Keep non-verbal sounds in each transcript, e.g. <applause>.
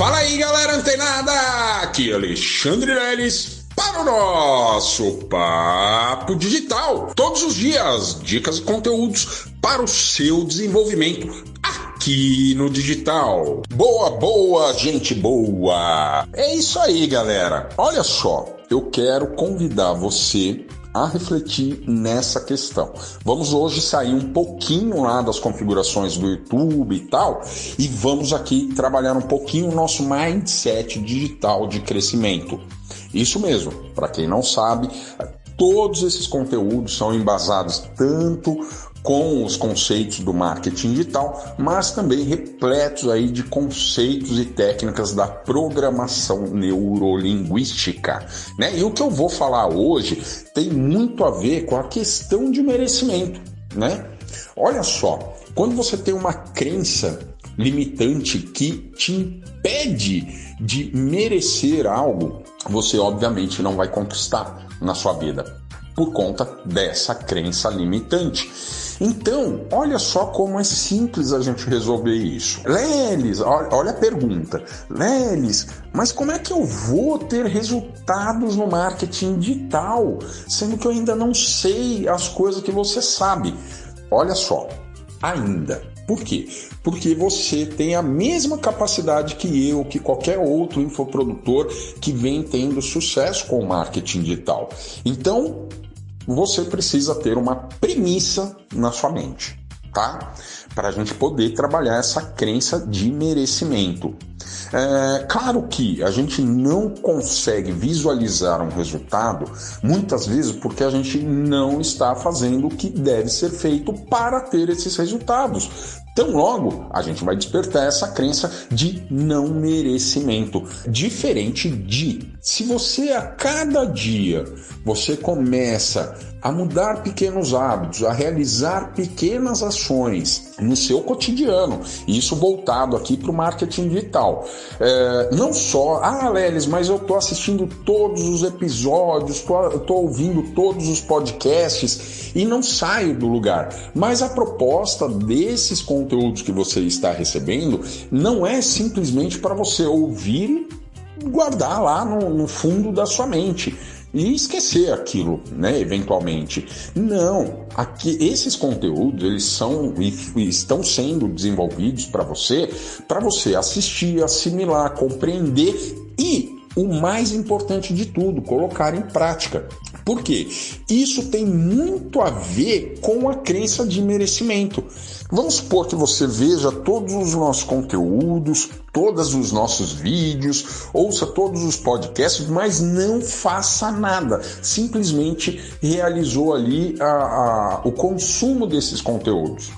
Fala aí, galera antenada! Aqui é Alexandre Leles para o nosso Papo Digital. Todos os dias, dicas e conteúdos para o seu desenvolvimento aqui no digital. Boa, boa, gente boa! É isso aí, galera. Olha só, eu quero convidar você a refletir nessa questão. Vamos hoje sair um pouquinho lá das configurações do YouTube e tal, e vamos aqui trabalhar um pouquinho o nosso mindset digital de crescimento. Isso mesmo, para quem não sabe, todos esses conteúdos são embasados tanto com os conceitos do marketing digital, mas também repletos aí de conceitos e técnicas da programação neurolinguística, né? E o que eu vou falar hoje tem muito a ver com a questão de merecimento, né? Olha só, quando você tem uma crença limitante que te impede de merecer algo, você obviamente não vai conquistar na sua vida por conta dessa crença limitante. Então, olha só como é simples a gente resolver isso. Lelis, olha a pergunta. Lelis, mas como é que eu vou ter resultados no marketing digital, sendo que eu ainda não sei as coisas que você sabe? Olha só, ainda. Por quê? Porque você tem a mesma capacidade que eu, que qualquer outro infoprodutor que vem tendo sucesso com o marketing digital. Então, você precisa ter uma premissa na sua mente, tá? Para a gente poder trabalhar essa crença de merecimento. É, claro que a gente não consegue visualizar um resultado muitas vezes porque a gente não está fazendo o que deve ser feito para ter esses resultados. Então, logo, a gente vai despertar essa crença de não merecimento. Diferente de se você a cada dia você começa a mudar pequenos hábitos, a realizar pequenas ações no seu cotidiano, isso voltado aqui para o marketing digital. É, não só, ah, Lelis, mas eu estou assistindo todos os episódios, estou ouvindo todos os podcasts e não saio do lugar. Mas a proposta desses conteúdos que você está recebendo não é simplesmente para você ouvir e guardar lá no, no fundo da sua mente e esquecer aquilo, né, eventualmente. Não, aqui esses conteúdos eles são e estão sendo desenvolvidos para você, para você assistir, assimilar, compreender e o mais importante de tudo, colocar em prática. Por quê? Isso tem muito a ver com a crença de merecimento. Vamos supor que você veja todos os nossos conteúdos, todos os nossos vídeos, ouça todos os podcasts, mas não faça nada. Simplesmente realizou ali a, a, o consumo desses conteúdos.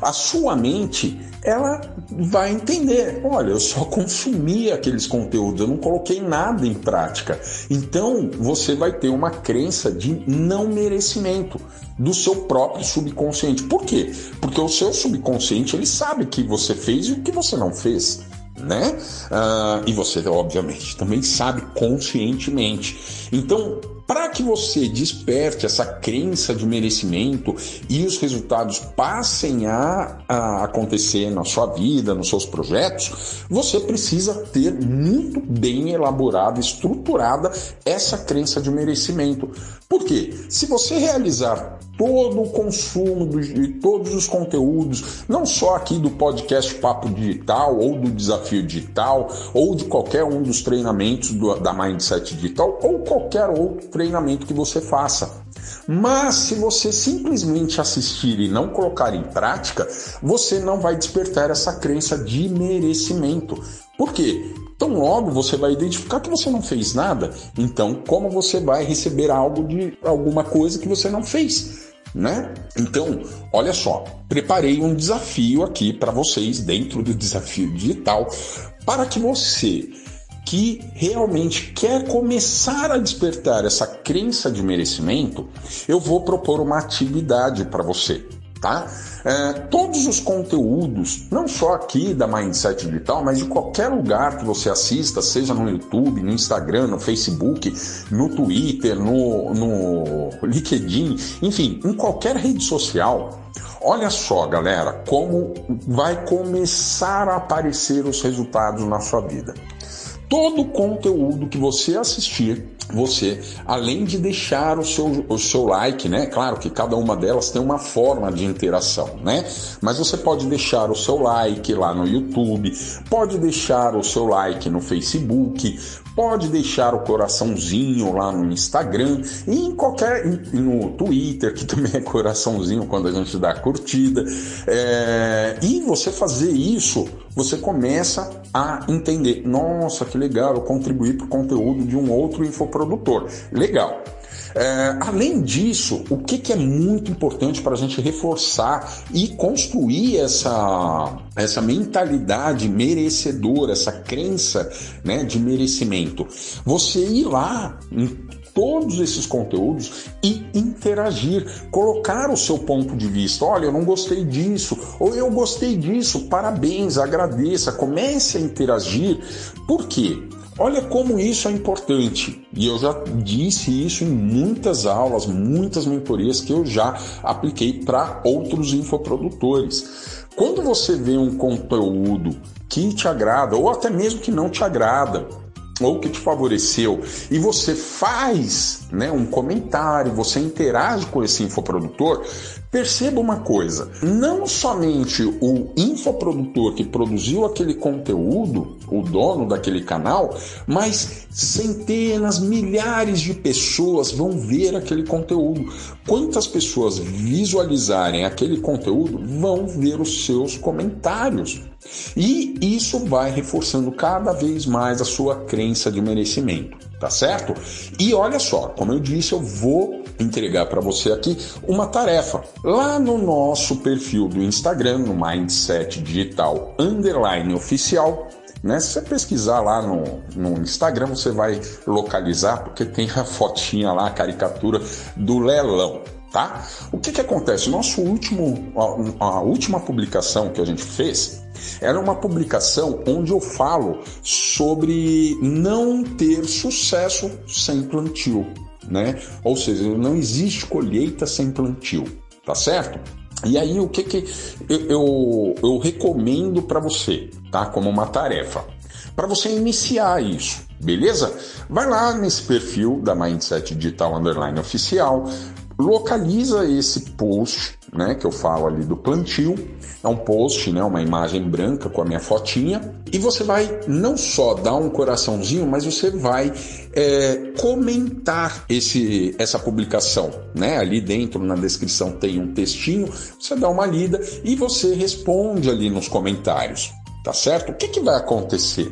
A sua mente, ela vai entender, olha, eu só consumi aqueles conteúdos, eu não coloquei nada em prática. Então, você vai ter uma crença de não merecimento do seu próprio subconsciente. Por quê? Porque o seu subconsciente, ele sabe que você fez e o que você não fez né? Uh, e você, obviamente, também sabe conscientemente. Então, para que você desperte essa crença de merecimento e os resultados passem a, a, acontecer na sua vida, nos seus projetos, você precisa ter muito bem elaborada, estruturada essa crença de merecimento. Por quê? Se você realizar todo o consumo de todos os conteúdos, não só aqui do podcast Papo Digital ou do Desafio Digital ou de qualquer um dos treinamentos do, da Mindset Digital ou qualquer outro treinamento que você faça. Mas se você simplesmente assistir e não colocar em prática, você não vai despertar essa crença de merecimento. Por quê? Tão logo você vai identificar que você não fez nada, então como você vai receber algo de alguma coisa que você não fez? Né? Então, olha só, preparei um desafio aqui para vocês dentro do desafio digital para que você que realmente quer começar a despertar essa crença de merecimento, eu vou propor uma atividade para você tá? É, todos os conteúdos, não só aqui da Mindset Digital, mas de qualquer lugar que você assista, seja no YouTube, no Instagram, no Facebook, no Twitter, no, no LinkedIn, enfim, em qualquer rede social, Olha só, galera, como vai começar a aparecer os resultados na sua vida. Todo conteúdo que você assistir, você, além de deixar o seu, o seu like, né? Claro que cada uma delas tem uma forma de interação, né? Mas você pode deixar o seu like lá no YouTube, pode deixar o seu like no Facebook, pode deixar o coraçãozinho lá no Instagram e em qualquer no Twitter que <laughs> também é coraçãozinho quando a gente dá curtida é, e você fazer isso você começa a entender nossa que legal eu contribuir para o conteúdo de um outro infoprodutor legal é, além disso, o que, que é muito importante para a gente reforçar e construir essa, essa mentalidade merecedora, essa crença né, de merecimento? Você ir lá todos esses conteúdos e interagir, colocar o seu ponto de vista. Olha, eu não gostei disso, ou eu gostei disso, parabéns, agradeça, comece a interagir. Por quê? Olha como isso é importante. E eu já disse isso em muitas aulas, muitas mentorias que eu já apliquei para outros infoprodutores. Quando você vê um conteúdo que te agrada, ou até mesmo que não te agrada, ou que te favoreceu. E você faz né, um comentário, você interage com esse infoprodutor, perceba uma coisa: não somente o infoprodutor que produziu aquele conteúdo, o dono daquele canal, mas centenas, milhares de pessoas vão ver aquele conteúdo. Quantas pessoas visualizarem aquele conteúdo vão ver os seus comentários. E isso vai reforçando cada vez mais a sua crença de merecimento, tá certo? E olha só, como eu disse, eu vou entregar para você aqui uma tarefa. Lá no nosso perfil do Instagram, no Mindset Digital Underline Oficial, né? Se você pesquisar lá no, no Instagram, você vai localizar, porque tem a fotinha lá, a caricatura do leilão. Tá? O que, que acontece? Nosso último, a, a última publicação que a gente fez era uma publicação onde eu falo sobre não ter sucesso sem plantio, né? Ou seja, não existe colheita sem plantio, tá certo? E aí o que que eu, eu, eu recomendo para você, tá? Como uma tarefa, para você iniciar isso, beleza? Vai lá nesse perfil da Mindset Digital Underline Oficial, localiza esse post, né, que eu falo ali do plantio, é um post, né, uma imagem branca com a minha fotinha, e você vai não só dar um coraçãozinho, mas você vai é, comentar esse, essa publicação, né? Ali dentro na descrição tem um textinho, você dá uma lida e você responde ali nos comentários, tá certo? O que, que vai acontecer?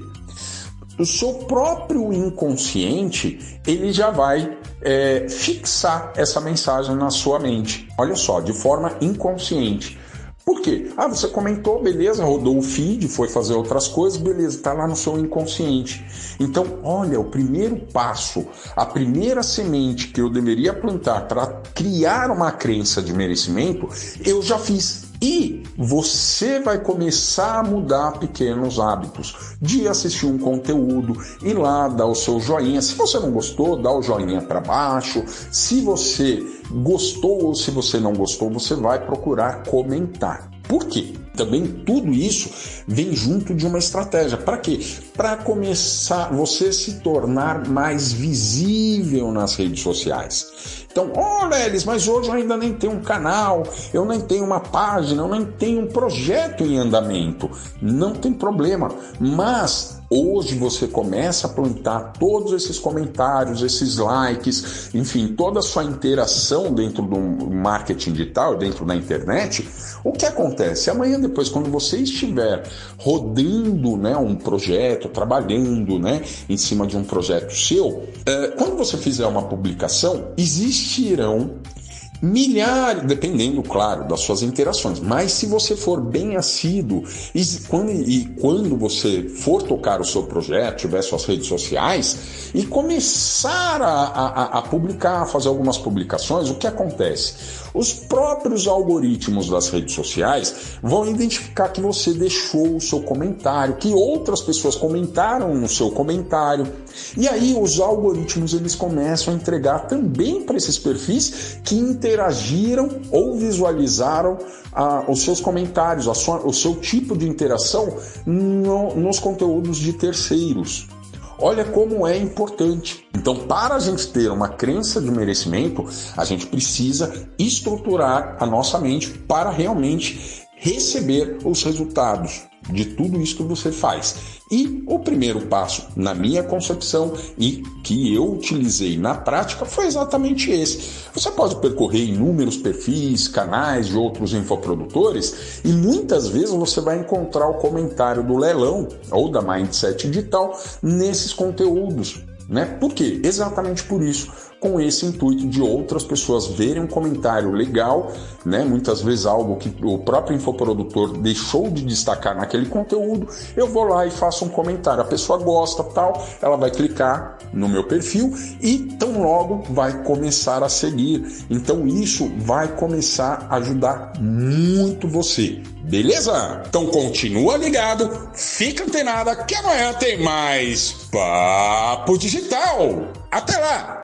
o seu próprio inconsciente ele já vai é, fixar essa mensagem na sua mente. Olha só, de forma inconsciente. Por quê? Ah, você comentou, beleza, rodou o feed, foi fazer outras coisas, beleza, está lá no seu inconsciente. Então, olha, o primeiro passo, a primeira semente que eu deveria plantar para criar uma crença de merecimento, eu já fiz. E você vai começar a mudar pequenos hábitos de assistir um conteúdo, ir lá, dar o seu joinha. Se você não gostou, dá o joinha para baixo. Se você gostou ou se você não gostou, você vai procurar comentar. Por quê? Também tudo isso vem junto de uma estratégia. Para quê? Para começar você se tornar mais visível nas redes sociais. Então, olha eles, mas hoje eu ainda nem tenho um canal, eu nem tenho uma página, eu nem tenho um projeto em andamento. Não tem problema, mas Hoje você começa a plantar todos esses comentários, esses likes, enfim, toda a sua interação dentro do marketing digital, dentro da internet. O que acontece? Amanhã depois, quando você estiver rodando né, um projeto, trabalhando né, em cima de um projeto seu, é, quando você fizer uma publicação, existirão milhares, dependendo, claro, das suas interações. Mas se você for bem assíduo e quando, e quando você for tocar o seu projeto, tiver suas redes sociais e começar a, a, a publicar, a fazer algumas publicações, o que acontece? Os próprios algoritmos das redes sociais vão identificar que você deixou o seu comentário, que outras pessoas comentaram no seu comentário. E aí os algoritmos eles começam a entregar também para esses perfis que interagiram ou visualizaram ah, os seus comentários, sua, o seu tipo de interação no, nos conteúdos de terceiros. Olha como é importante. Então, para a gente ter uma crença de merecimento, a gente precisa estruturar a nossa mente para realmente receber os resultados de tudo isso que você faz. E o primeiro passo, na minha concepção e que eu utilizei na prática, foi exatamente esse. Você pode percorrer inúmeros perfis, canais de outros infoprodutores e muitas vezes você vai encontrar o comentário do leilão ou da Mindset Digital nesses conteúdos. Né? Por quê? Exatamente por isso com esse intuito de outras pessoas verem um comentário legal, né? Muitas vezes algo que o próprio infoprodutor deixou de destacar naquele conteúdo, eu vou lá e faço um comentário. A pessoa gosta, tal, ela vai clicar no meu perfil e tão logo vai começar a seguir. Então isso vai começar a ajudar muito você. Beleza? Então continua ligado, fica antenada que amanhã tem mais Papo Digital. Até lá!